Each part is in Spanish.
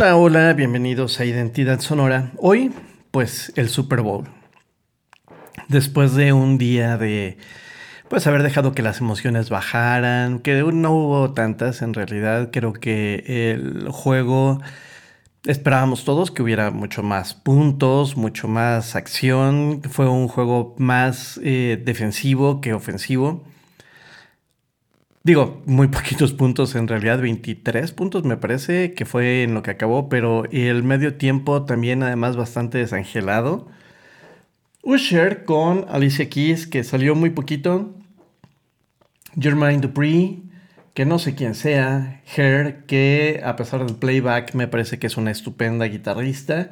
Hola, hola, bienvenidos a Identidad Sonora. Hoy, pues, el Super Bowl. Después de un día de, pues, haber dejado que las emociones bajaran, que no hubo tantas en realidad, creo que el juego esperábamos todos que hubiera mucho más puntos, mucho más acción. Fue un juego más eh, defensivo que ofensivo. Digo, muy poquitos puntos en realidad, 23 puntos me parece que fue en lo que acabó, pero el medio tiempo también además bastante desangelado. Usher con Alicia Keys que salió muy poquito. Jermaine Dupri, que no sé quién sea. Her, que a pesar del playback me parece que es una estupenda guitarrista.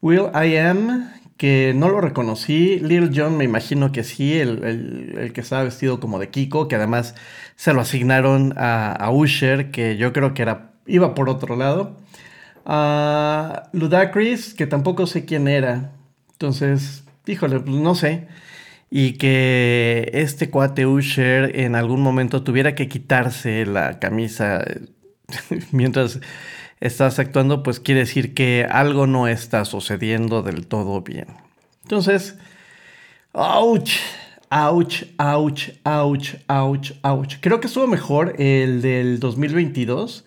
Will I Am, que no lo reconocí. Lil Jon me imagino que sí, el, que estaba vestido como de Kiko, que además se lo asignaron a, Usher, que yo creo que era, iba por otro lado. A Ludacris, que tampoco sé quién era. Entonces, híjole, pues no sé. Y que este cuate Usher en algún momento tuviera que quitarse la camisa mientras estás actuando, pues quiere decir que algo no está sucediendo del todo bien. Entonces, ouch, ouch, ouch, ouch, ouch, ouch. Creo que estuvo mejor el del 2022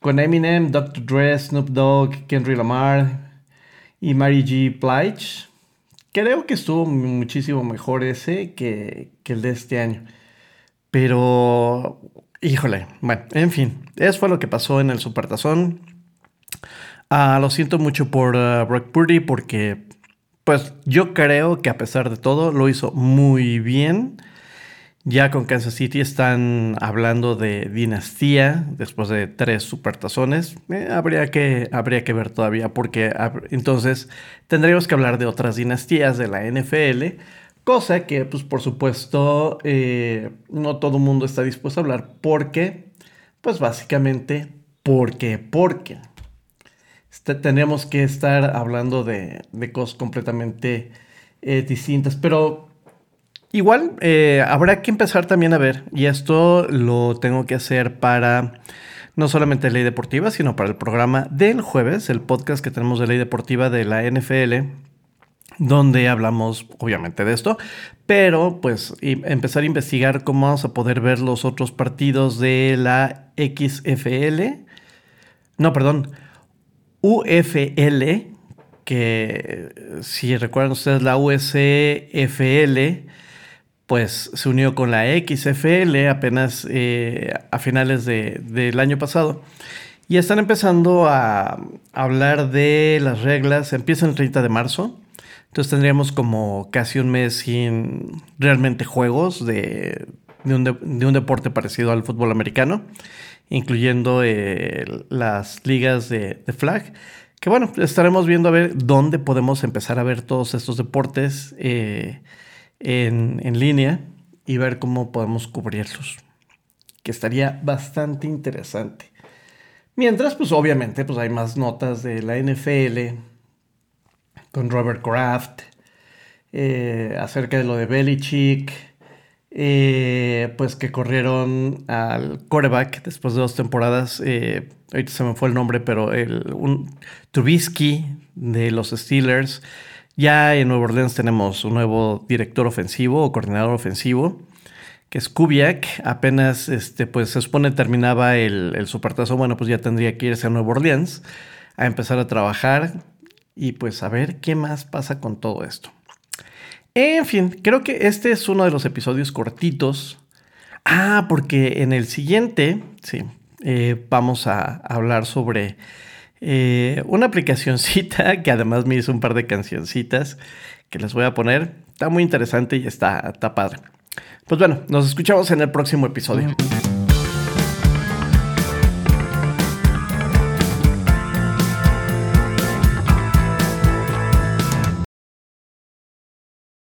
con Eminem, Dr. Dre, Snoop Dogg, Kendrick Lamar y Mary G. Blige. Creo que estuvo muchísimo mejor ese que, que el de este año. Pero, híjole, bueno, en fin, eso fue lo que pasó en el Supertazón. Ah, lo siento mucho por uh, Brock Purdy porque, pues yo creo que a pesar de todo lo hizo muy bien. Ya con Kansas City están hablando de dinastía después de tres supertazones. Eh, habría, que, habría que ver todavía porque entonces tendríamos que hablar de otras dinastías de la NFL. Cosa que, pues por supuesto, eh, no todo el mundo está dispuesto a hablar. Porque, pues básicamente, porque, porque este, tendríamos que estar hablando de, cosas completamente eh, distintas. Pero igual eh, habrá que empezar también a ver, y esto lo tengo que hacer para no solamente Ley Deportiva, sino para el programa del jueves, el podcast que tenemos de Ley Deportiva de la NFL donde hablamos obviamente de esto, pero pues empezar a investigar cómo vamos a poder ver los otros partidos de la XFL. No, perdón, UFL, que si recuerdan ustedes la USFL, pues se unió con la XFL apenas eh, a finales del año pasado. Y están empezando a hablar de las reglas. Empieza el 30 de marzo. Entonces tendríamos como casi un mes sin realmente juegos de, un, deporte parecido al fútbol americano incluyendo eh, las ligas de, flag. Que bueno, estaremos viendo a ver dónde podemos empezar a ver todos estos deportes eh, en, en línea y ver cómo podemos cubrirlos. Que estaría bastante interesante. Mientras, pues obviamente, pues hay más notas de la NFL con Robert Kraft eh, acerca de lo de Belichick eh, pues que corrieron al coreback después de dos temporadas. Eh, ahorita se me fue el nombre, pero el, un Trubisky de los Steelers. Ya en Nueva Orleans tenemos un nuevo director ofensivo o coordinador ofensivo, que es Kubiak. Apenas este, pues, se supone terminaba el, el supertazo. Bueno, pues ya tendría que irse a Nueva Orleans a empezar a trabajar y pues a ver qué más pasa con todo esto. En fin, creo que este es uno de los episodios cortitos. Ah, porque en el siguiente, sí, eh, vamos a hablar sobre eh, una aplicacioncita que además me hizo un par de cancioncitas que les voy a poner. Está muy interesante y está, está padre. Pues bueno, nos escuchamos en el próximo episodio.